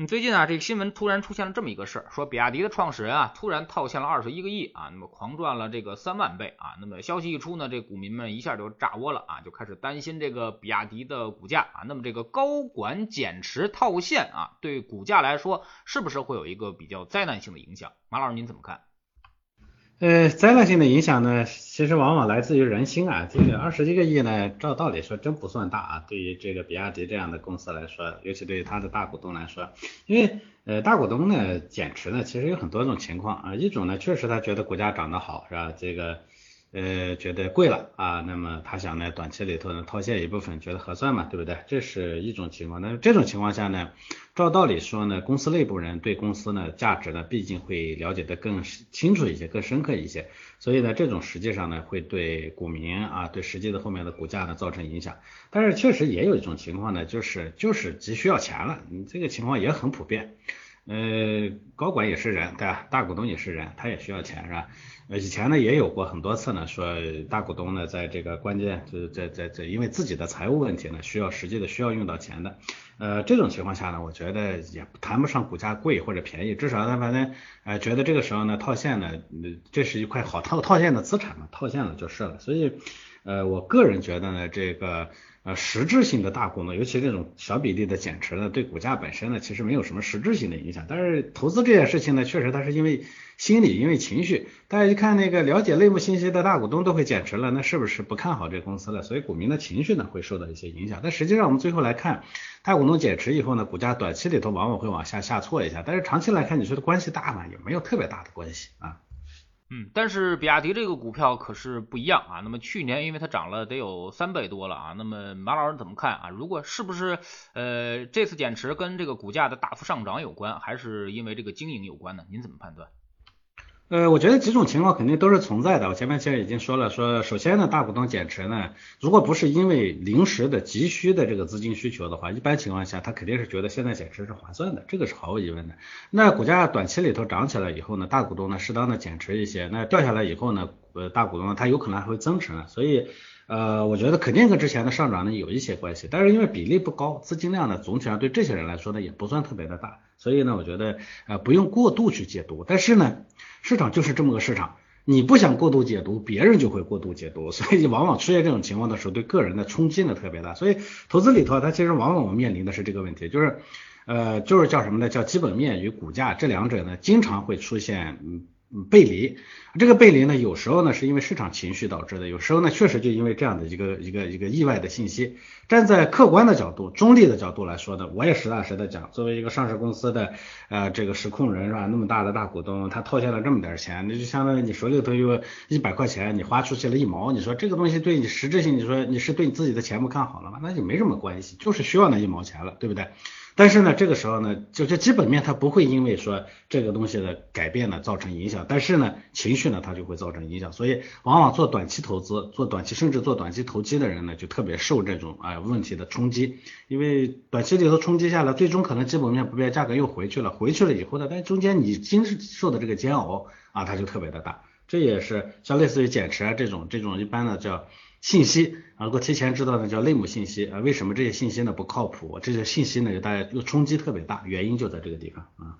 嗯，最近啊，这个新闻突然出现了这么一个事儿，说比亚迪的创始人啊，突然套现了二十一个亿啊，那么狂赚了这个三万倍啊，那么消息一出呢，这股民们一下就炸窝了啊，就开始担心这个比亚迪的股价啊，那么这个高管减持套现啊，对股价来说是不是会有一个比较灾难性的影响？马老师您怎么看？呃，灾难性的影响呢，其实往往来自于人心啊。这个二十一个亿呢，照道理说真不算大啊。对于这个比亚迪这样的公司来说，尤其对于它的大股东来说，因为呃大股东呢减持呢，其实有很多种情况啊。一种呢，确实他觉得股价涨得好，是吧？这个。呃，觉得贵了啊，那么他想呢，短期里头呢套现一部分，觉得合算嘛，对不对？这是一种情况。那这种情况下呢，照道理说呢，公司内部人对公司呢价值呢，毕竟会了解的更清楚一些，更深刻一些。所以呢，这种实际上呢，会对股民啊，对实际的后面的股价呢造成影响。但是确实也有一种情况呢，就是就是急需要钱了，你这个情况也很普遍。呃，高管也是人，对吧？大股东也是人，他也需要钱，是吧？以前呢也有过很多次呢，说大股东呢在这个关键就是在在在因为自己的财务问题呢，需要实际的需要用到钱的。呃，这种情况下呢，我觉得也谈不上股价贵或者便宜，至少他反正呃觉得这个时候呢套现呢，这是一块好套套现的资产嘛，套现了就是了。所以呃，我个人觉得呢，这个。呃，实质性的大股东，尤其这种小比例的减持呢，对股价本身呢，其实没有什么实质性的影响。但是投资这件事情呢，确实它是因为心理，因为情绪。大家一看那个了解内幕信息的大股东都会减持了，那是不是不看好这公司了？所以股民的情绪呢，会受到一些影响。但实际上我们最后来看，大股东减持以后呢，股价短期里头往往会往下下挫一下，但是长期来看，你说的关系大吗？也没有特别大的关系啊。嗯，但是比亚迪这个股票可是不一样啊。那么去年因为它涨了得有三倍多了啊。那么马老师怎么看啊？如果是不是呃这次减持跟这个股价的大幅上涨有关，还是因为这个经营有关呢？您怎么判断？呃，我觉得几种情况肯定都是存在的。我前面其实已经说了，说首先呢，大股东减持呢，如果不是因为临时的急需的这个资金需求的话，一般情况下他肯定是觉得现在减持是划算的，这个是毫无疑问的。那股价短期里头涨起来以后呢，大股东呢适当的减持一些，那掉下来以后呢，呃，大股东他有可能还会增持呢，所以呃，我觉得肯定跟之前的上涨呢有一些关系，但是因为比例不高，资金量呢总体上对这些人来说呢也不算特别的大，所以呢，我觉得呃不用过度去解读，但是呢。市场就是这么个市场，你不想过度解读，别人就会过度解读，所以往往出现这种情况的时候，对个人的冲击呢特别大。所以投资里头，它其实往往我面临的是这个问题，就是呃，就是叫什么呢？叫基本面与股价这两者呢，经常会出现嗯。背离，这个背离呢，有时候呢是因为市场情绪导致的，有时候呢确实就因为这样的一个一个一个意外的信息。站在客观的角度、中立的角度来说呢，我也实打实的讲，作为一个上市公司的呃这个实控人是吧？那么大的大股东，他套现了这么点钱，那就相当于你手里头有一百块钱，你花出去了一毛，你说这个东西对你实质性，你说你是对你自己的钱不看好了吗？那就没什么关系，就是需要那一毛钱了，对不对？但是呢，这个时候呢，就这基本面它不会因为说这个东西的改变呢造成影响，但是呢，情绪呢它就会造成影响，所以往往做短期投资、做短期甚至做短期投机的人呢，就特别受这种啊问题的冲击，因为短期里头冲击下来，最终可能基本面不变，价格又回去了，回去了以后呢，但中间你经受的这个煎熬啊，它就特别的大，这也是像类似于减持啊这种这种一般的叫。信息啊，如果提前知道呢，叫内幕信息啊。为什么这些信息呢不靠谱？这些信息呢，大家又冲击特别大，原因就在这个地方啊。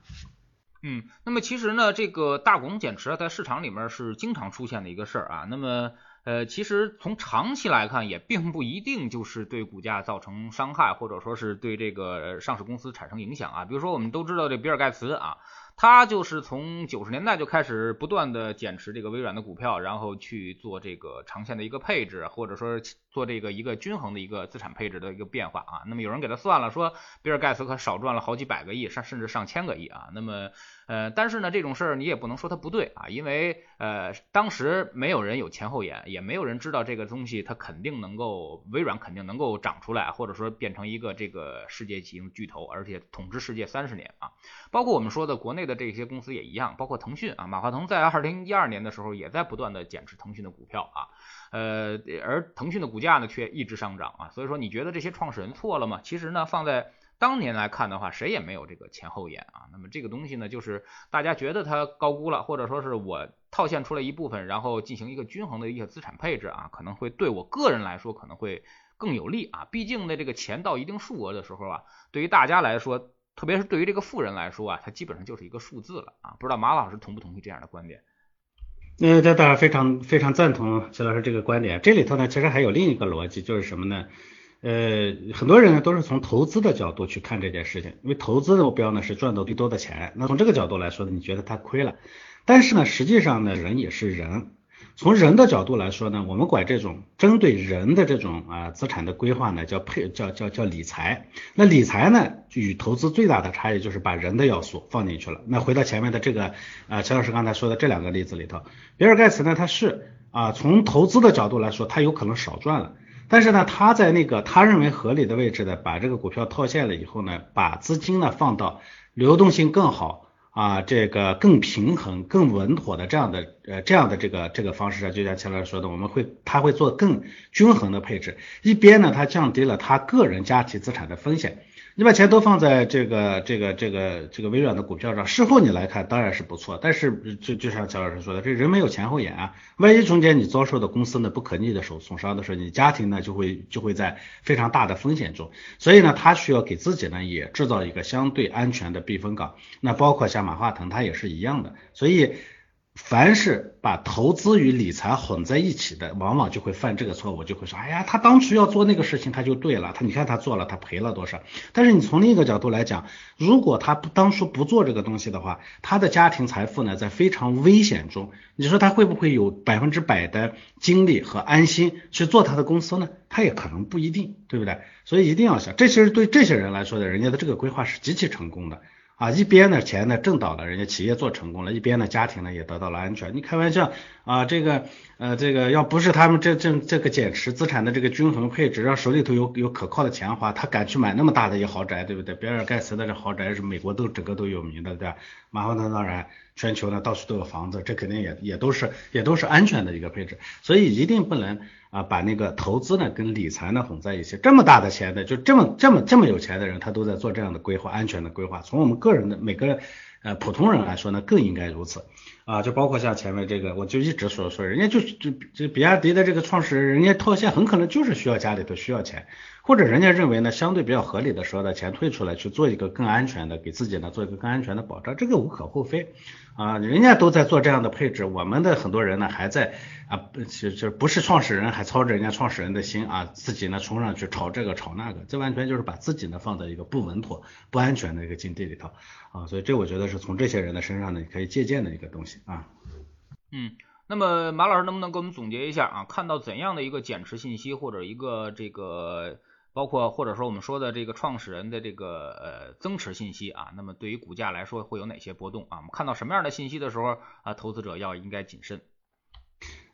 嗯，那么其实呢，这个大股东减持啊在市场里面是经常出现的一个事儿啊。那么呃，其实从长期来看，也并不一定就是对股价造成伤害，或者说是对这个上市公司产生影响啊。比如说，我们都知道这比尔盖茨啊。他就是从九十年代就开始不断的减持这个微软的股票，然后去做这个长线的一个配置，或者说做这个一个均衡的一个资产配置的一个变化啊。那么有人给他算了，说比尔盖茨可少赚了好几百个亿，上甚至上千个亿啊。那么呃，但是呢，这种事儿你也不能说它不对啊，因为呃，当时没有人有前后眼，也没有人知道这个东西它肯定能够微软肯定能够长出来，或者说变成一个这个世界级巨头，而且统治世界三十年啊。包括我们说的国内的这些公司也一样，包括腾讯啊，马化腾在二零一二年的时候也在不断的减持腾讯的股票啊，呃，而腾讯的股价呢却一直上涨啊。所以说你觉得这些创始人错了吗？其实呢，放在当年来看的话，谁也没有这个前后眼啊。那么这个东西呢，就是大家觉得它高估了，或者说是我套现出来一部分，然后进行一个均衡的一个资产配置啊，可能会对我个人来说可能会更有利啊。毕竟呢，这个钱到一定数额的时候啊，对于大家来说，特别是对于这个富人来说啊，它基本上就是一个数字了啊。不知道马老师同不同意这样的观点？嗯，这当然非常非常赞同齐老师这个观点。这里头呢，其实还有另一个逻辑，就是什么呢？呃，很多人呢都是从投资的角度去看这件事情，因为投资的目标呢是赚到最多的钱。那从这个角度来说呢，你觉得他亏了，但是呢，实际上呢，人也是人。从人的角度来说呢，我们管这种针对人的这种啊资产的规划呢，叫配叫叫叫理财。那理财呢，与投资最大的差异就是把人的要素放进去了。那回到前面的这个啊，陈老师刚才说的这两个例子里头，比尔盖茨呢，他是啊从投资的角度来说，他有可能少赚了。但是呢，他在那个他认为合理的位置呢，把这个股票套现了以后呢，把资金呢放到流动性更好啊，这个更平衡、更稳妥的这样的呃这样的这个这个方式啊，就像前面说的，我们会他会做更均衡的配置，一边呢，他降低了他个人家庭资产的风险。你把钱都放在这个这个这个这个微软的股票上，事后你来看当然是不错，但是就就像乔老师说的，这人没有前后眼啊，万一中间你遭受的公司呢不可逆的手损伤的时候，你家庭呢就会就会在非常大的风险中，所以呢，他需要给自己呢也制造一个相对安全的避风港，那包括像马化腾他也是一样的，所以。凡是把投资与理财混在一起的，往往就会犯这个错误，就会说，哎呀，他当初要做那个事情，他就对了，他你看他做了，他赔了多少？但是你从另一个角度来讲，如果他不当初不做这个东西的话，他的家庭财富呢，在非常危险中，你说他会不会有百分之百的精力和安心去做他的公司呢？他也可能不一定，对不对？所以一定要想，这其实对这些人来说的，人家的这个规划是极其成功的。啊，一边的钱呢挣到了，人家企业做成功了，一边呢家庭呢也得到了安全。你开玩笑啊，这个呃这个要不是他们这这这个减持资产的这个均衡配置，让手里头有有可靠的钱花，他敢去买那么大的一豪宅，对不对？比尔盖茨的这豪宅是美国都整个都有名的，对吧？马化腾当然全球呢到处都有房子，这肯定也也都是也都是安全的一个配置，所以一定不能。啊，把那个投资呢跟理财呢混在一起，这么大的钱的，就这么这么这么有钱的人，他都在做这样的规划，安全的规划。从我们个人的每个呃普通人来说呢，更应该如此啊。就包括像前面这个，我就一直所说，人家就这这比亚迪的这个创始人，人家套现很可能就是需要家里头需要钱。或者人家认为呢，相对比较合理的时候呢，钱退出来去做一个更安全的，给自己呢做一个更安全的保障，这个无可厚非啊。人家都在做这样的配置，我们的很多人呢还在啊，其实不是创始人还操着人家创始人的心啊，自己呢冲上去炒这个炒那个，这完全就是把自己呢放在一个不稳妥、不安全的一个境地里头啊。所以这我觉得是从这些人的身上呢可以借鉴的一个东西啊。嗯。那么马老师能不能给我们总结一下啊？看到怎样的一个减持信息，或者一个这个？包括或者说我们说的这个创始人的这个呃增持信息啊，那么对于股价来说会有哪些波动啊？我们看到什么样的信息的时候啊，投资者要应该谨慎。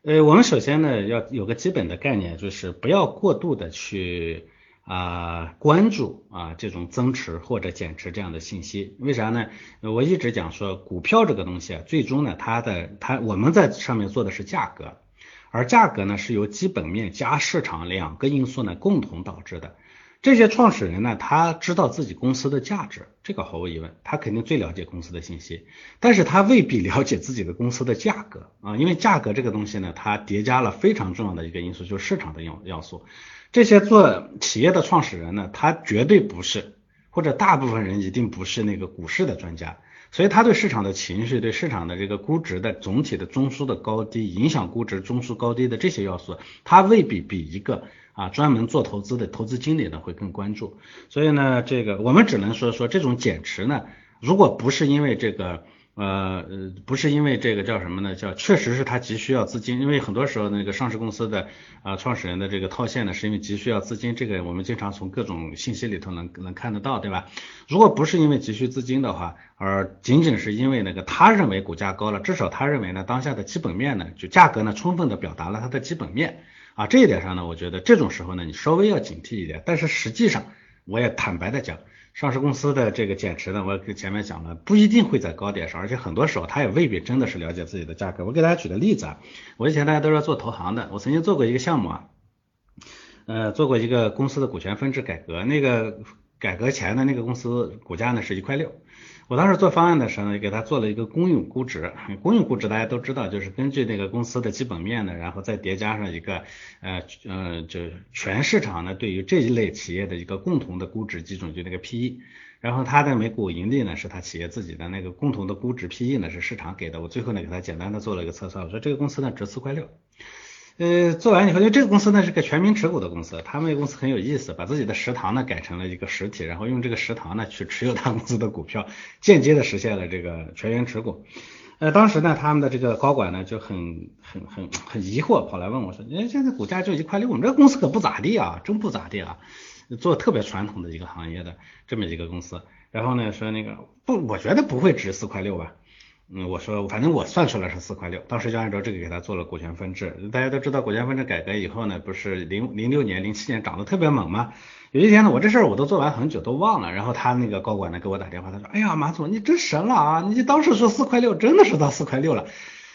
呃，我们首先呢要有个基本的概念，就是不要过度的去啊关注啊这种增持或者减持这样的信息。为啥呢？我一直讲说股票这个东西啊，最终呢它的它我们在上面做的是价格。而价格呢，是由基本面加市场两个因素呢共同导致的。这些创始人呢，他知道自己公司的价值，这个毫无疑问，他肯定最了解公司的信息。但是他未必了解自己的公司的价格啊，因为价格这个东西呢，它叠加了非常重要的一个因素，就是市场的要要素。这些做企业的创始人呢，他绝对不是，或者大部分人一定不是那个股市的专家。所以它对市场的情绪，对市场的这个估值的总体的中枢的高低，影响估值中枢高低的这些要素，它未必比一个啊专门做投资的投资经理呢会更关注。所以呢，这个我们只能说说这种减持呢，如果不是因为这个。呃呃，不是因为这个叫什么呢？叫确实是他急需要资金，因为很多时候那个上市公司的啊创始人的这个套现呢，是因为急需要资金，这个我们经常从各种信息里头能能看得到，对吧？如果不是因为急需资金的话，而仅仅是因为那个他认为股价高了，至少他认为呢当下的基本面呢就价格呢充分的表达了它的基本面啊这一点上呢，我觉得这种时候呢你稍微要警惕一点，但是实际上我也坦白的讲。上市公司的这个减持呢，我跟前面讲了，不一定会在高点上，而且很多时候他也未必真的是了解自己的价格。我给大家举个例子啊，我以前大家都是做投行的，我曾经做过一个项目啊，呃，做过一个公司的股权分置改革，那个改革前的那个公司股价呢是一块六。我当时做方案的时候呢，给他做了一个公允估值。公允估值大家都知道，就是根据那个公司的基本面呢，然后再叠加上一个呃呃，就全市场呢对于这一类企业的一个共同的估值基准，就那个 PE。然后它的每股盈利呢是它企业自己的那个共同的估值，PE 呢是市场给的。我最后呢给他简单的做了一个测算，我说这个公司呢值四块六。呃，做完以后，因为这个公司呢是个全民持股的公司，他们公司很有意思，把自己的食堂呢改成了一个实体，然后用这个食堂呢去持有他公司的股票，间接的实现了这个全员持股。呃，当时呢，他们的这个高管呢就很很很很疑惑，跑来问我说：“哎现在股价就一块六，我们这公司可不咋地啊，真不咋地啊，做特别传统的一个行业的这么一个公司。”然后呢说那个不，我觉得不会值四块六吧。嗯，我说反正我算出来是四块六，当时就按照这个给他做了股权分置。大家都知道股权分置改革以后呢，不是零零六年、零七年涨得特别猛吗？有一天呢，我这事儿我都做完很久都忘了，然后他那个高管呢给我打电话，他说：“哎呀，马总你真神了啊，你当时说四块六，真的是到四块六了。”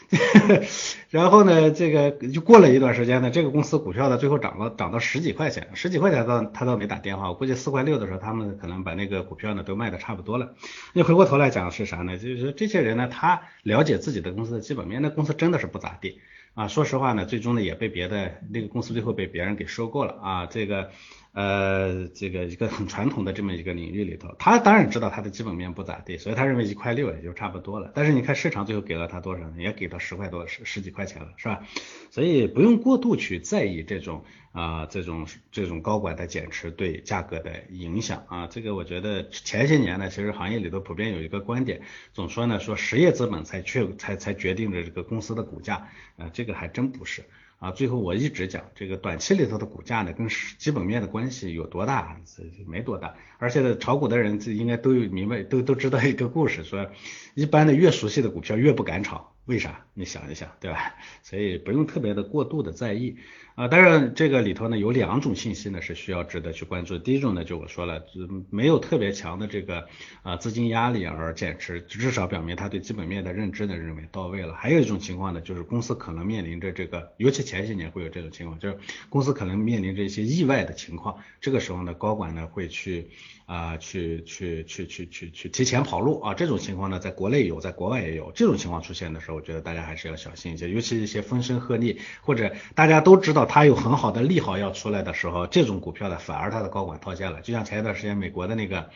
然后呢，这个就过了一段时间呢，这个公司股票呢最后涨了，涨到十几块钱，十几块钱倒他倒没打电话，我估计四块六的时候，他们可能把那个股票呢都卖的差不多了。你回过头来讲是啥呢？就是说这些人呢，他了解自己的公司的基本面，那公司真的是不咋地啊。说实话呢，最终呢也被别的那个公司最后被别人给收购了啊，这个。呃，这个一个很传统的这么一个领域里头，他当然知道他的基本面不咋地，所以他认为一块六也就差不多了。但是你看市场最后给了他多少呢？也给到十块多，十十几块钱了，是吧？所以不用过度去在意这种啊，这种这种高管的减持对价格的影响啊。这个我觉得前些年呢，其实行业里头普遍有一个观点，总说呢说实业资本才确才才决定着这个公司的股价，啊，这个还真不是。啊，最后我一直讲这个短期里头的股价呢，跟基本面的关系有多大？这没多大。而且炒股的人这应该都有明白，都都知道一个故事，说一般的越熟悉的股票越不敢炒，为啥？你想一想，对吧？所以不用特别的过度的在意。啊，当然这个里头呢有两种信息呢是需要值得去关注。第一种呢就我说了，没有特别强的这个啊资金压力而减持，至少表明他对基本面的认知呢认为到位了。还有一种情况呢就是公司可能面临着这个，尤其前些年会有这种情况，就是公司可能面临着一些意外的情况，这个时候呢高管呢会去。啊，去去去去去去提前跑路啊！这种情况呢，在国内有，在国外也有。这种情况出现的时候，我觉得大家还是要小心一些，尤其一些风声鹤唳，或者大家都知道它有很好的利好要出来的时候，这种股票呢，反而它的高管套现了。就像前一段时间美国的那个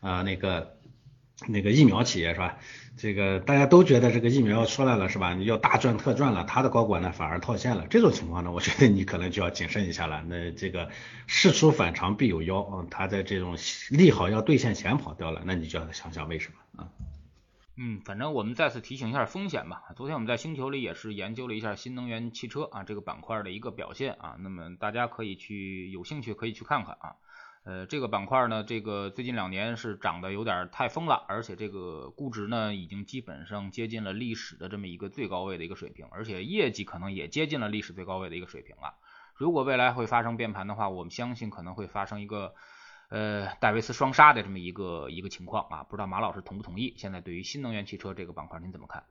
啊，那个。那个疫苗企业是吧？这个大家都觉得这个疫苗要出来了是吧？你要大赚特赚了，它的高管呢反而套现了。这种情况呢，我觉得你可能就要谨慎一下了。那这个事出反常必有妖啊，它在这种利好要兑现前跑掉了，那你就要想想为什么啊？嗯反正我们再次提醒一下风险吧。昨天我们在星球里也是研究了一下新能源汽车啊这个板块的一个表现啊，那么大家可以去有兴趣可以去看看啊。呃，这个板块呢，这个最近两年是涨得有点太疯了，而且这个估值呢，已经基本上接近了历史的这么一个最高位的一个水平，而且业绩可能也接近了历史最高位的一个水平了。如果未来会发生变盘的话，我们相信可能会发生一个呃戴维斯双杀的这么一个一个情况啊，不知道马老师同不同意？现在对于新能源汽车这个板块，您怎么看？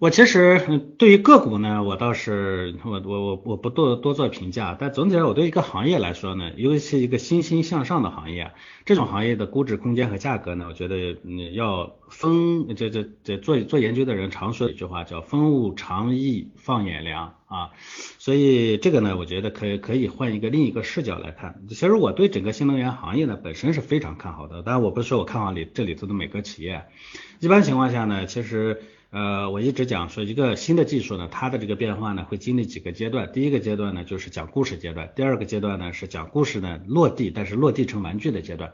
我其实对于个股呢，我倒是我我我我不多多做评价，但总体上我对一个行业来说呢，尤其是一个欣欣向上的行业，这种行业的估值空间和价格呢，我觉得你要分这这这做做研究的人常说一句话叫分物长宜放眼量啊，所以这个呢，我觉得可以可以换一个另一个视角来看。其实我对整个新能源行业呢本身是非常看好的，当然我不是说我看好里这里头的每个企业，一般情况下呢，其实。呃，我一直讲说一个新的技术呢，它的这个变化呢会经历几个阶段。第一个阶段呢就是讲故事阶段，第二个阶段呢是讲故事呢落地，但是落地成玩具的阶段。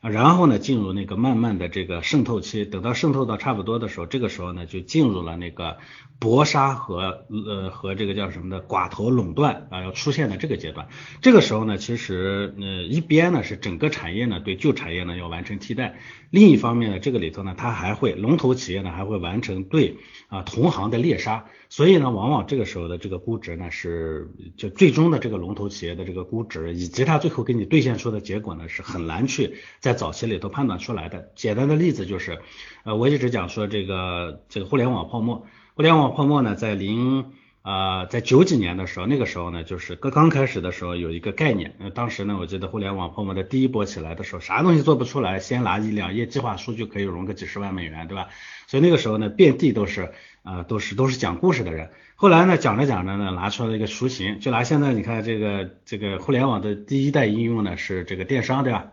然后呢进入那个慢慢的这个渗透期，等到渗透到差不多的时候，这个时候呢就进入了那个搏杀和呃和这个叫什么的寡头垄断啊要出现的这个阶段。这个时候呢，其实呃一边呢是整个产业呢对旧产业呢要完成替代。另一方面呢，这个里头呢，它还会龙头企业呢还会完成对啊同行的猎杀，所以呢，往往这个时候的这个估值呢是就最终的这个龙头企业的这个估值，以及它最后给你兑现出的结果呢是很难去在早期里头判断出来的。简单的例子就是，呃，我一直讲说这个这个互联网泡沫，互联网泡沫呢在零呃，在九几年的时候，那个时候呢，就是刚刚开始的时候有一个概念，呃，当时呢，我记得互联网泡沫的第一波起来的时候，啥东西做不出来，先拿一两页计划书就可以融个几十万美元，对吧？所以那个时候呢，遍地都是啊，都是都是讲故事的人。后来呢，讲着讲着呢，拿出了一个雏形，就拿现在你看这个这个互联网的第一代应用呢，是这个电商，对吧？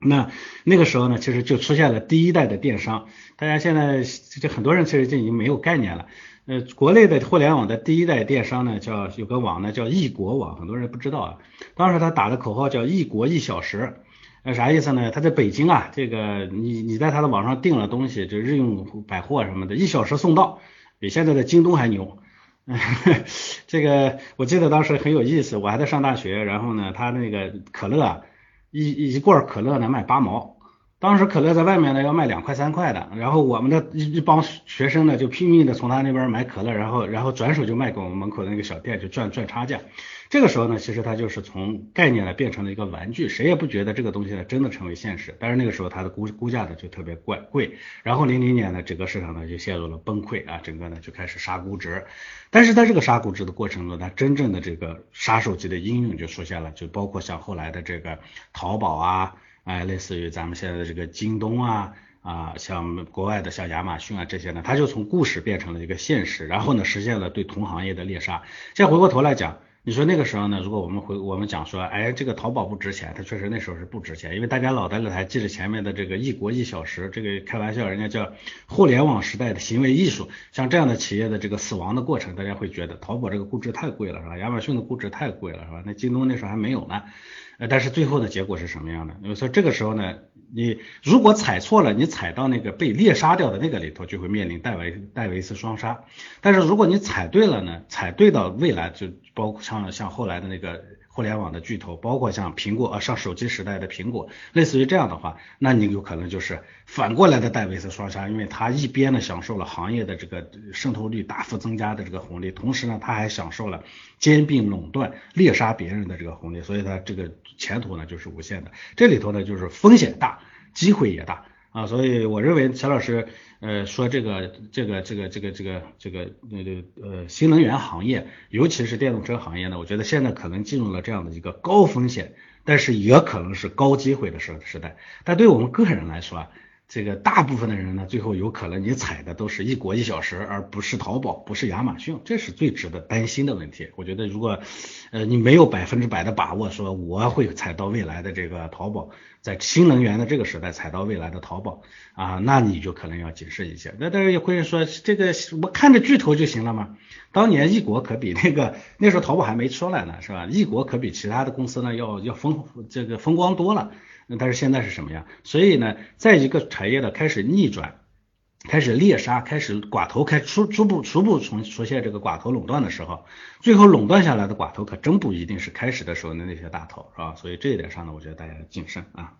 那那个时候呢，其实就出现了第一代的电商，大家现在这很多人其实就已经没有概念了。呃，国内的互联网的第一代电商呢，叫有个网呢叫易国网，很多人不知道啊。当时他打的口号叫易国一小时，那啥意思呢？他在北京啊，这个你你在他的网上订了东西，就日用百货什么的，一小时送到，比现在的京东还牛。这个我记得当时很有意思，我还在上大学，然后呢，他那个可乐一一罐可乐呢卖八毛。当时可乐在外面呢要卖两块三块的，然后我们的一一帮学生呢就拼命的从他那边买可乐，然后然后转手就卖给我们门口的那个小店，就赚赚差价。这个时候呢，其实它就是从概念呢变成了一个玩具，谁也不觉得这个东西呢真的成为现实。但是那个时候它的估估价呢就特别贵贵，然后零零年呢整个市场呢就陷入了崩溃啊，整个呢就开始杀估值。但是在这个杀估值的过程中，它真正的这个杀手级的应用就出现了，就包括像后来的这个淘宝啊。哎，类似于咱们现在的这个京东啊啊，像国外的像亚马逊啊这些呢，它就从故事变成了一个现实，然后呢实现了对同行业的猎杀。再回过头来讲，你说那个时候呢，如果我们回我们讲说，哎，这个淘宝不值钱，它确实那时候是不值钱，因为大家脑袋里还记着前面的这个一国一小时，这个开玩笑，人家叫互联网时代的行为艺术，像这样的企业的这个死亡的过程，大家会觉得淘宝这个估值太贵了，是吧？亚马逊的估值太贵了，是吧？那京东那时候还没有呢。呃，但是最后的结果是什么样的？因为说这个时候呢，你如果踩错了，你踩到那个被猎杀掉的那个里头，就会面临戴维戴维斯双杀。但是如果你踩对了呢，踩对到未来，就包括像像后来的那个。互联网的巨头，包括像苹果啊，上手机时代的苹果，类似于这样的话，那你有可能就是反过来的戴维斯双杀，因为它一边呢享受了行业的这个渗透率大幅增加的这个红利，同时呢，它还享受了兼并垄断、猎杀别人的这个红利，所以它这个前途呢就是无限的。这里头呢就是风险大，机会也大。啊，所以我认为钱老师呃说这个这个这个这个这个这个那个呃新能源行业，尤其是电动车行业呢，我觉得现在可能进入了这样的一个高风险，但是也可能是高机会的时时代。但对我们个人来说啊。这个大部分的人呢，最后有可能你踩的都是一国一小时，而不是淘宝，不是亚马逊，这是最值得担心的问题。我觉得如果呃你没有百分之百的把握，说我会踩到未来的这个淘宝，在新能源的这个时代踩到未来的淘宝啊，那你就可能要谨慎一些。那但是也会说这个我看着巨头就行了嘛？当年易国可比那个那时候淘宝还没出来呢，是吧？易国可比其他的公司呢要要风这个风光多了。那但是现在是什么样？所以呢，在一个产业的开始逆转、开始猎杀、开始寡头开初初步初步从出现这个寡头垄断的时候，最后垄断下来的寡头可真不一定是开始的时候的那些大头，是吧？所以这一点上呢，我觉得大家要谨慎啊。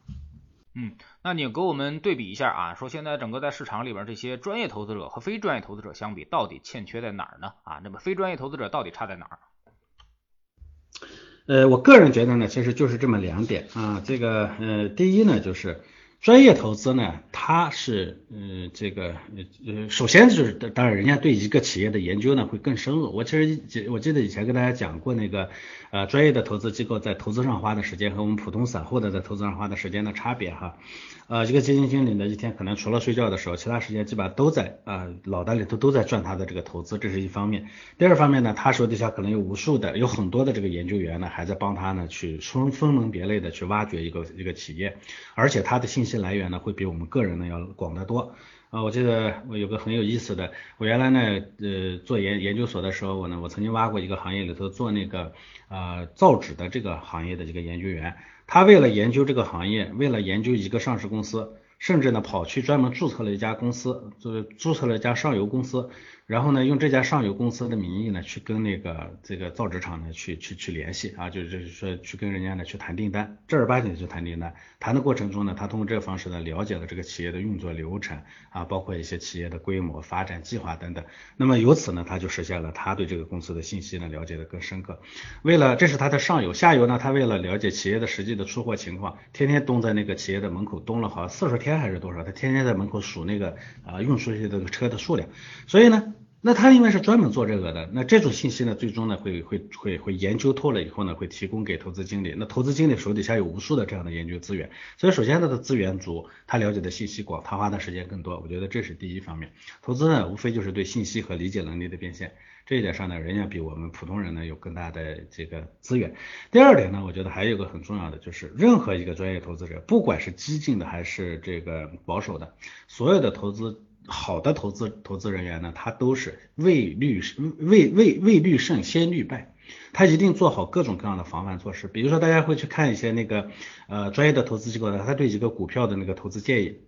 嗯，那你给我们对比一下啊，说现在整个在市场里边这些专业投资者和非专业投资者相比，到底欠缺在哪儿呢？啊，那么非专业投资者到底差在哪儿？呃，我个人觉得呢，其实就是这么两点啊。这个呃，第一呢，就是专业投资呢，它是呃这个呃首先就是当然人家对一个企业的研究呢会更深入。我其实记我记得以前跟大家讲过那个呃专业的投资机构在投资上花的时间和我们普通散户的在投资上花的时间的差别哈。呃，一个基金经理呢，一天可能除了睡觉的时候，其他时间基本上都在啊，脑袋里头都在转他的这个投资，这是一方面。第二方面呢，他手底下可能有无数的，有很多的这个研究员呢，还在帮他呢去分分门别类的去挖掘一个一个企业，而且他的信息来源呢，会比我们个人呢要广得多。啊，我记得我有个很有意思的，我原来呢，呃，做研研究所的时候，我呢，我曾经挖过一个行业里头做那个呃造纸的这个行业的这个研究员。他为了研究这个行业，为了研究一个上市公司，甚至呢跑去专门注册了一家公司，就是注册了一家上游公司。然后呢，用这家上游公司的名义呢，去跟那个这个造纸厂呢，去去去联系啊，就是就是说去跟人家呢去谈订单，正儿八经去谈订单。谈的过程中呢，他通过这个方式呢，了解了这个企业的运作流程啊，包括一些企业的规模、发展计划等等。那么由此呢，他就实现了他对这个公司的信息呢了解的更深刻。为了这是他的上游，下游呢，他为了了解企业的实际的出货情况，天天蹲在那个企业的门口蹲了好像四十天还是多少，他天天在门口数那个啊运出去这个车的数量。所以呢。那他因为是专门做这个的，那这种信息呢，最终呢会会会会研究透了以后呢，会提供给投资经理。那投资经理手底下有无数的这样的研究资源，所以首先他的资源足，他了解的信息广，他花的时间更多。我觉得这是第一方面。投资呢，无非就是对信息和理解能力的变现，这一点上呢，人家比我们普通人呢有更大的这个资源。第二点呢，我觉得还有一个很重要的，就是任何一个专业投资者，不管是激进的还是这个保守的，所有的投资。好的投资投资人员呢，他都是未虑未未未虑胜先虑败，他一定做好各种各样的防范措施。比如说，大家会去看一些那个呃专业的投资机构呢，他对一个股票的那个投资建议。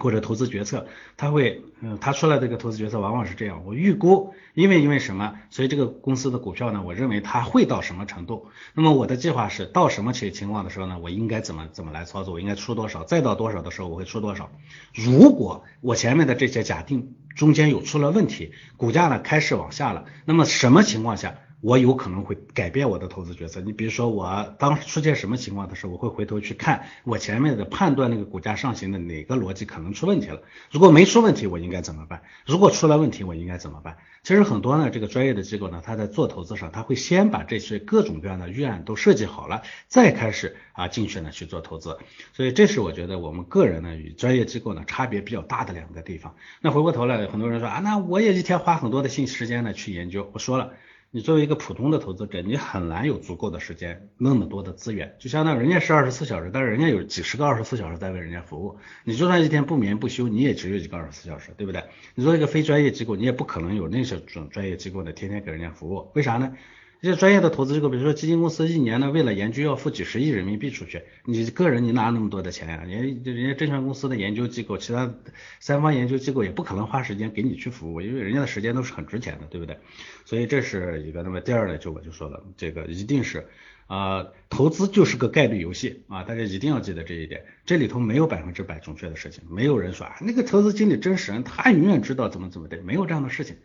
或者投资决策，他会，嗯，他出来这个投资决策往往是这样，我预估，因为因为什么，所以这个公司的股票呢，我认为它会到什么程度，那么我的计划是到什么情情况的时候呢，我应该怎么怎么来操作，我应该出多少，再到多少的时候我会出多少，如果我前面的这些假定中间有出了问题，股价呢开始往下了，那么什么情况下？我有可能会改变我的投资决策。你比如说，我当出现什么情况的时候，我会回头去看我前面的判断那个股价上行的哪个逻辑可能出问题了。如果没出问题，我应该怎么办？如果出了问题，我应该怎么办？其实很多呢，这个专业的机构呢，他在做投资上，他会先把这些各种各样的预案都设计好了，再开始啊进去呢去做投资。所以这是我觉得我们个人呢与专业机构呢差别比较大的两个地方。那回过头来，很多人说啊，那我也一天花很多的信息时间呢去研究。我说了。你作为一个普通的投资者，你很难有足够的时间，那么多的资源，就相当于人家是二十四小时，但是人家有几十个二十四小时在为人家服务。你就算一天不眠不休，你也只有一个二十四小时，对不对？你作为一个非专业机构，你也不可能有那些种专业机构的天天给人家服务，为啥呢？一些专业的投资机构，比如说基金公司，一年呢为了研究要付几十亿人民币出去，你个人你哪那么多的钱呀？人人家证券公司的研究机构，其他三方研究机构也不可能花时间给你去服务，因为人家的时间都是很值钱的，对不对？所以这是一个。那么第二呢，就我就说了，这个一定是啊，投资就是个概率游戏啊，大家一定要记得这一点，这里头没有百分之百准确的事情，没有人说啊那个投资经理真神，他永远知道怎么怎么的，没有这样的事情。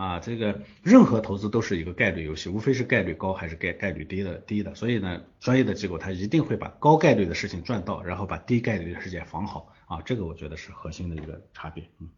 啊，这个任何投资都是一个概率游戏，无非是概率高还是概概率低的低的。所以呢，专业的机构他一定会把高概率的事情赚到，然后把低概率的事情防好啊，这个我觉得是核心的一个差别。嗯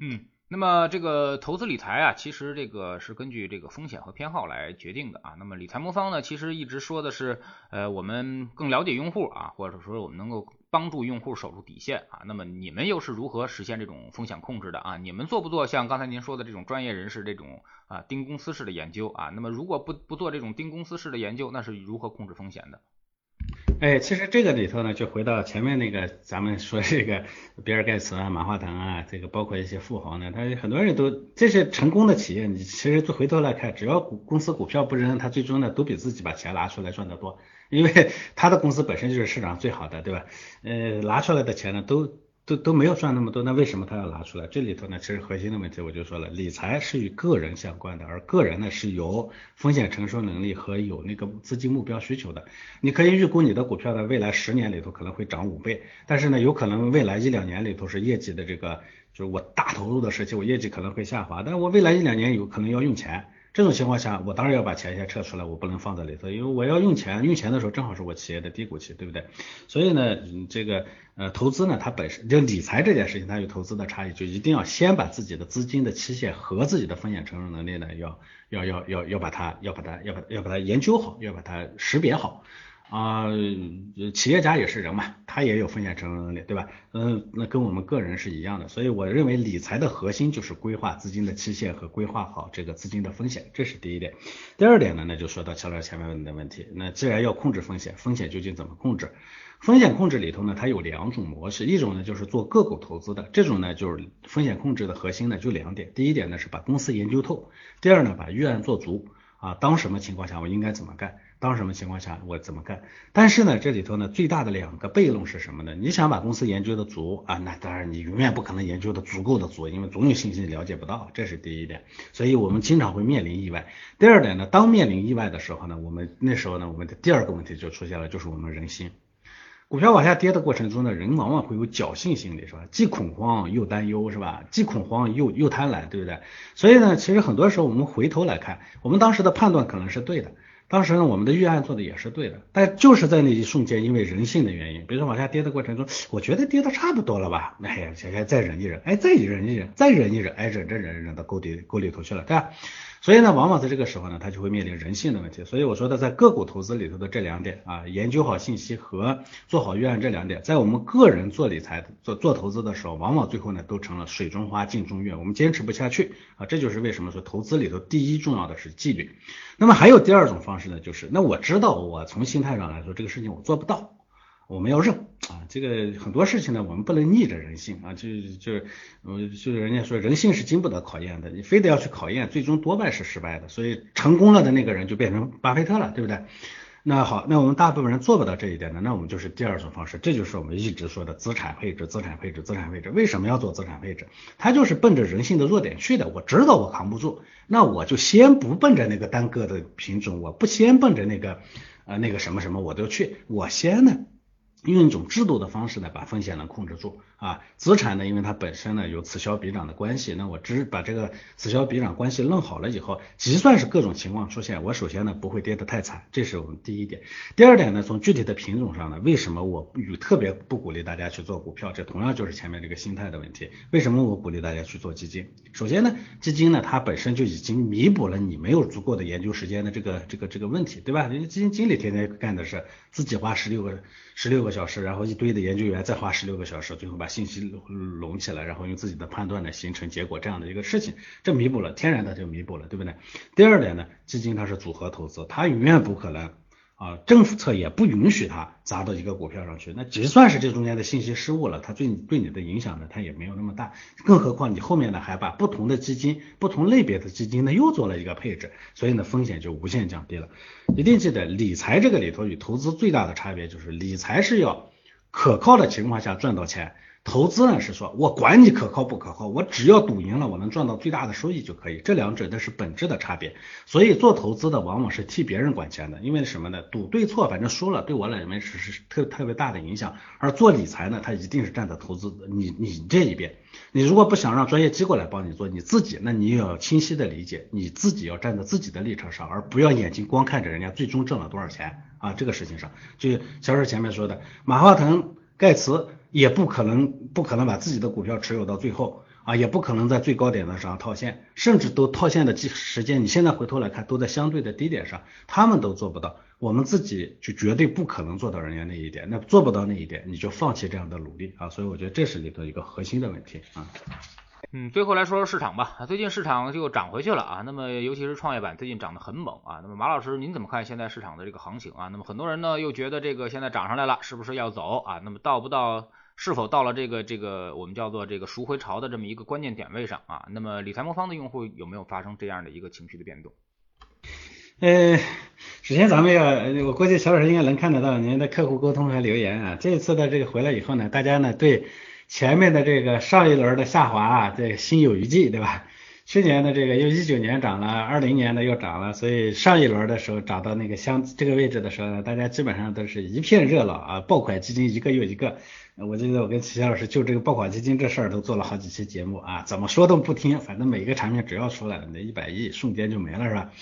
嗯，那么这个投资理财啊，其实这个是根据这个风险和偏好来决定的啊。那么理财魔方呢，其实一直说的是，呃，我们更了解用户啊，或者说我们能够。帮助用户守住底线啊，那么你们又是如何实现这种风险控制的啊？你们做不做像刚才您说的这种专业人士这种啊盯公司式的研究啊？那么如果不不做这种盯公司式的研究，那是如何控制风险的？哎，其实这个里头呢，就回到前面那个咱们说这个 比尔盖茨啊、马化腾啊，这个包括一些富豪呢，他很多人都这些成功的企业，你其实回头来看，只要股公司股票不扔，他最终呢都比自己把钱拿出来赚得多。因为 他的公司本身就是市场最好的，对吧？呃，拿出来的钱呢，都都都没有赚那么多，那为什么他要拿出来？这里头呢，其实核心的问题我就说了，理财是与个人相关的，而个人呢是有风险承受能力和有那个资金目标需求的。你可以预估你的股票在未来十年里头可能会涨五倍，但是呢，有可能未来一两年里头是业绩的这个，就是我大投入的时期，我业绩可能会下滑，但我未来一两年有可能要用钱。这种情况下，我当然要把钱先撤出来，我不能放在里头，因为我要用钱，用钱的时候正好是我企业的低谷期，对不对？所以呢，这个呃投资呢，它本身就理财这件事情，它有投资的差异，就一定要先把自己的资金的期限和自己的风险承受能力呢，要要要要要把它要把它要把要把它研究好，要把它识别好。啊，企业家也是人嘛，他也有风险承受能力，对吧？嗯，那跟我们个人是一样的，所以我认为理财的核心就是规划资金的期限和规划好这个资金的风险，这是第一点。第二点呢，那就说到乔老师前面问的问题，那既然要控制风险，风险究竟怎么控制？风险控制里头呢，它有两种模式，一种呢就是做个股投资的，这种呢就是风险控制的核心呢就两点，第一点呢是把公司研究透，第二呢把预案做足啊，当什么情况下我应该怎么干？当什么情况下我怎么干？但是呢，这里头呢最大的两个悖论是什么呢？你想把公司研究的足啊，那当然你永远不可能研究的足够的足，因为总有信息了解不到，这是第一点。所以我们经常会面临意外。第二点呢，当面临意外的时候呢，我们那时候呢，我们的第二个问题就出现了，就是我们人心。股票往下跌的过程中呢，人往往会有侥幸心理，是吧？既恐慌又担忧，是吧？既恐慌又又贪婪，对不对？所以呢，其实很多时候我们回头来看，我们当时的判断可能是对的。当时呢，我们的预案做的也是对的，但就是在那一瞬间，因为人性的原因，比如说往下跌的过程中，我觉得跌的差不多了吧，哎呀，现在再忍一忍，哎，再忍一忍，再忍一忍，哎，忍着忍着忍到沟底沟里头去了，对吧？所以呢，往往在这个时候呢，它就会面临人性的问题。所以我说的，在个股投资里头的这两点啊，研究好信息和做好预案这两点，在我们个人做理财、做做投资的时候，往往最后呢都成了水中花、镜中月，我们坚持不下去啊。这就是为什么说投资里头第一重要的是纪律。那么还有第二种方式呢，就是那我知道我从心态上来说，这个事情我做不到。我们要认啊，这个很多事情呢，我们不能逆着人性啊，就就呃，就是人家说人性是经不得考验的，你非得要去考验，最终多半是失败的。所以成功了的那个人就变成巴菲特了，对不对？那好，那我们大部分人做不到这一点的，那我们就是第二种方式，这就是我们一直说的资产配置，资产配置，资产配置。为什么要做资产配置？它就是奔着人性的弱点去的。我知道我扛不住，那我就先不奔着那个单个的品种，我不先奔着那个呃那个什么什么我都去，我先呢。用一种制度的方式呢，把风险呢控制住。啊。资产呢，因为它本身呢有此消彼长的关系，那我只把这个此消彼长关系弄好了以后，就算是各种情况出现，我首先呢不会跌得太惨，这是我们第一点。第二点呢，从具体的品种上呢，为什么我与特别不鼓励大家去做股票？这同样就是前面这个心态的问题。为什么我鼓励大家去做基金？首先呢，基金呢它本身就已经弥补了你没有足够的研究时间的这个这个这个问题，对吧？人家基金经理天天干的是自己花十六个十六个。小时，然后一堆的研究员再花十六个小时，最后把信息拢起来，然后用自己的判断呢形成结果这样的一个事情，这弥补了天然的就弥补了，对不对？第二点呢，基金它是组合投资，它永远不可能。啊，政策也不允许它砸到一个股票上去。那就算是这中间的信息失误了，它对你对你的影响呢，它也没有那么大。更何况你后面呢还把不同的基金、不同类别的基金呢又做了一个配置，所以呢风险就无限降低了。一定记得，理财这个里头与投资最大的差别就是理财是要可靠的情况下赚到钱。投资呢是说，我管你可靠不可靠，我只要赌赢了，我能赚到最大的收益就可以。这两者那是本质的差别。所以做投资的往往是替别人管钱的，因为什么呢？赌对错，反正输了对我来说是是特特别大的影响。而做理财呢，它一定是站在投资你你这一边。你如果不想让专业机构来帮你做，你自己，那你也要清晰的理解，你自己要站在自己的立场上，而不要眼睛光看着人家最终挣了多少钱啊。这个事情上，就小史前面说的，马化腾、盖茨。也不可能不可能把自己的股票持有到最后啊，也不可能在最高点的上套现，甚至都套现的时间，你现在回头来看都在相对的低点上，他们都做不到，我们自己就绝对不可能做到人家那一点，那做不到那一点，你就放弃这样的努力啊，所以我觉得这是里头一个核心的问题啊。嗯，最后来说说市场吧。最近市场就涨回去了啊。那么尤其是创业板最近涨得很猛啊。那么马老师您怎么看现在市场的这个行情啊？那么很多人呢又觉得这个现在涨上来了，是不是要走啊？那么到不到？是否到了这个这个我们叫做这个赎回潮的这么一个关键点位上啊？那么理财魔方的用户有没有发生这样的一个情绪的变动？呃，首先咱们要，我估计小老师应该能看得到您的客户沟通和留言啊。这次的这个回来以后呢，大家呢对。前面的这个上一轮的下滑啊，这心有余悸，对吧？去年的这个又一九年涨了，二零年的又涨了，所以上一轮的时候涨到那个箱这个位置的时候呢，大家基本上都是一片热闹啊，爆款基金一个又一个。我记得我跟齐霞老师就这个爆款基金这事儿都做了好几期节目啊，怎么说都不听，反正每个产品只要出来了，那一百亿瞬间就没了，是吧？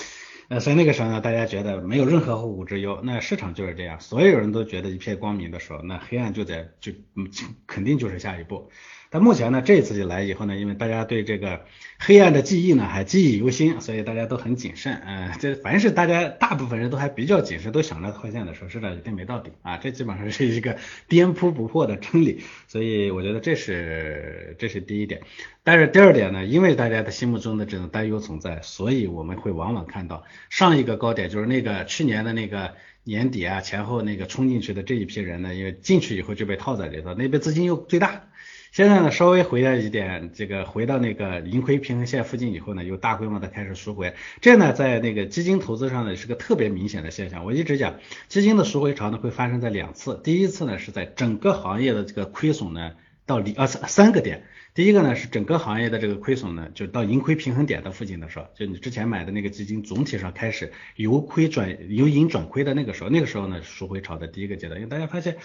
呃，所以那个时候呢，大家觉得没有任何后顾之忧，那市场就是这样，所有人都觉得一片光明的时候，那黑暗就在就嗯肯定就是下一步。但目前呢，这次来以后呢，因为大家对这个黑暗的记忆呢还记忆犹新，所以大家都很谨慎。嗯，这凡是大家大部分人都还比较谨慎，都想着套现的时候，市场一定没到底啊，这基本上是一个 颠扑不破的真理。所以我觉得这是这是第一点。但是第二点呢，因为大家的心目中的这种担忧存在，所以我们会往往看到上一个高点，就是那个去年的那个年底啊前后那个冲进去的这一批人呢，因为进去以后就被套在里头，那边资金又最大。现在呢，稍微回来一点，这个回到那个盈亏平衡线附近以后呢，又大规模的开始赎回。这呢，在那个基金投资上呢，是个特别明显的现象。我一直讲，基金的赎回潮呢，会发生在两次。第一次呢，是在整个行业的这个亏损呢，到零啊三三个点。第一个呢是整个行业的这个亏损呢，就到盈亏平衡点的附近的时候，就你之前买的那个基金总体上开始由亏转由盈转亏的那个时候，那个时候呢赎回潮的第一个阶段，因为大家发现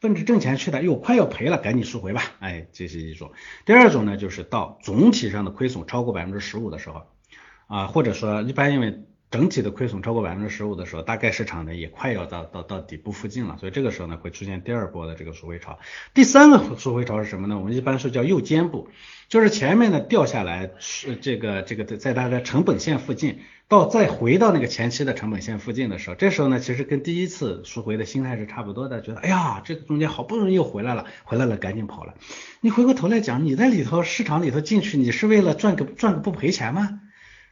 奔着挣钱去的，哟快要赔了，赶紧赎回吧，哎，这是一种。第二种呢就是到总体上的亏损超过百分之十五的时候，啊，或者说一般因为。整体的亏损超过百分之十五的时候，大概市场呢也快要到到到底部附近了，所以这个时候呢会出现第二波的这个赎回潮。第三个赎回潮是什么呢？我们一般说叫右肩部，就是前面呢掉下来是这个这个在它的成本线附近，到再回到那个前期的成本线附近的时候，这时候呢其实跟第一次赎回的心态是差不多的，觉得哎呀这个中间好不容易又回来了，回来了赶紧跑了。你回过头来讲，你在里头市场里头进去，你是为了赚个赚个不赔钱吗？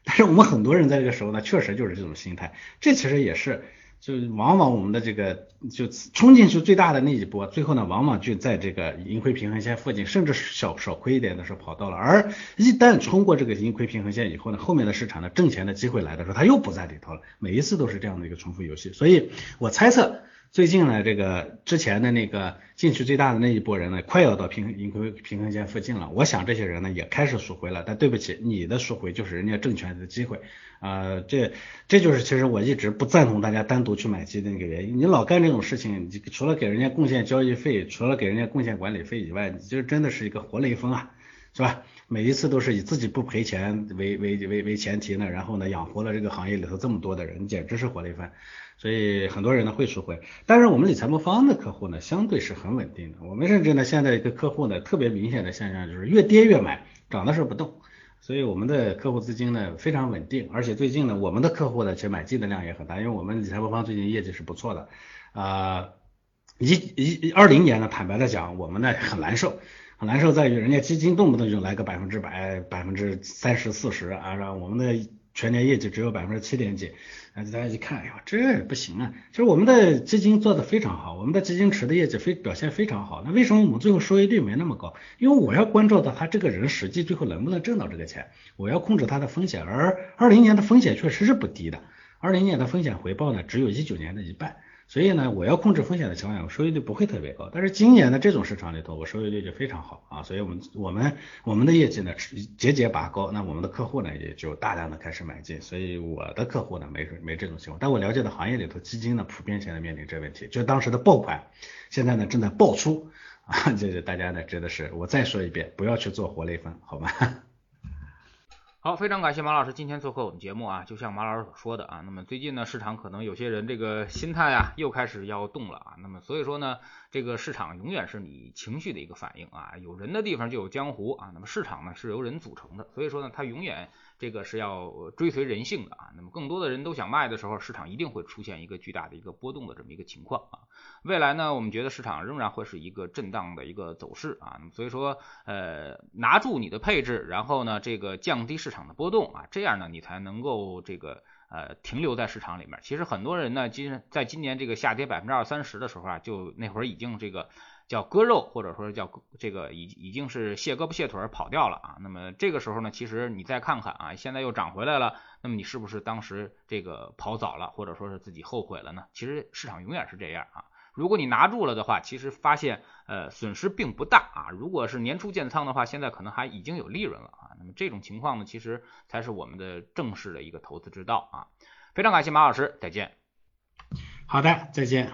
但是我们很多人在这个时候呢，确实就是这种心态，这其实也是，就往往我们的这个就冲进去最大的那一波，最后呢，往往就在这个盈亏平衡线附近，甚至小少亏一点的时候跑到了，而一旦冲过这个盈亏平衡线以后呢，后面的市场的挣钱的机会来的时候，它又不在里头了，每一次都是这样的一个重复游戏，所以我猜测。最近呢，这个之前的那个进去最大的那一波人呢，快要到平衡盈亏平衡线附近了。我想这些人呢也开始赎回了，但对不起，你的赎回就是人家挣钱的机会啊。这这就是其实我一直不赞同大家单独去买基的那个原因。你老干这种事情，你除了给人家贡献交易费，除了给人家贡献管理费以外，你就真的是一个活雷锋啊，是吧？每一次都是以自己不赔钱为为为为前提呢，然后呢养活了这个行业里头这么多的人，简直是活雷锋。所以很多人呢会赎回，但是我们理财魔方的客户呢相对是很稳定的。我们甚至呢现在一个客户呢特别明显的现象就是越跌越买，涨的时候不动。所以我们的客户资金呢非常稳定，而且最近呢我们的客户呢其实买进的量也很大，因为我们理财魔方最近业绩是不错的啊。一一二零年呢坦白的讲，我们呢很难受，很难受在于人家基金动不动就来个百分之百、百分之三十四十啊，让我们的全年业绩只有百分之七点几。大家一看，哎呀，这不行啊！其实我们的基金做的非常好，我们的基金池的业绩非表现非常好。那为什么我们最后收益率没那么高？因为我要关注到他这个人实际最后能不能挣到这个钱，我要控制他的风险。而二零年的风险确实是不低的，二零年的风险回报呢，只有一九年的一半。所以呢，我要控制风险的情况下，我收益率不会特别高。但是今年的这种市场里头，我收益率就非常好啊。所以我们我们我们的业绩呢节节拔高，那我们的客户呢也就大量的开始买进。所以我的客户呢没没这种情况。但我了解的行业里头基金呢普遍现在面临这问题，就当时的爆款，现在呢正在爆出啊，这是大家呢真的是，我再说一遍，不要去做活雷锋，好吗？好，非常感谢马老师今天做客我们节目啊。就像马老师所说的啊，那么最近呢，市场可能有些人这个心态啊，又开始要动了啊。那么所以说呢，这个市场永远是你情绪的一个反应啊。有人的地方就有江湖啊。那么市场呢是由人组成的，所以说呢，它永远这个是要追随人性的啊。那么更多的人都想卖的时候，市场一定会出现一个巨大的一个波动的这么一个情况啊。未来呢，我们觉得市场仍然会是一个震荡的一个走势啊。所以说，呃，拿住你的配置，然后呢，这个降低市场的波动啊，这样呢，你才能够这个呃停留在市场里面。其实很多人呢，今在今年这个下跌百分之二三十的时候啊，就那会儿已经这个叫割肉，或者说叫这个已已经是卸胳膊卸腿跑掉了啊。那么这个时候呢，其实你再看看啊，现在又涨回来了，那么你是不是当时这个跑早了，或者说是自己后悔了呢？其实市场永远是这样啊。如果你拿住了的话，其实发现呃损失并不大啊。如果是年初建仓的话，现在可能还已经有利润了啊。那么这种情况呢，其实才是我们的正式的一个投资之道啊。非常感谢马老师，再见。好的，再见。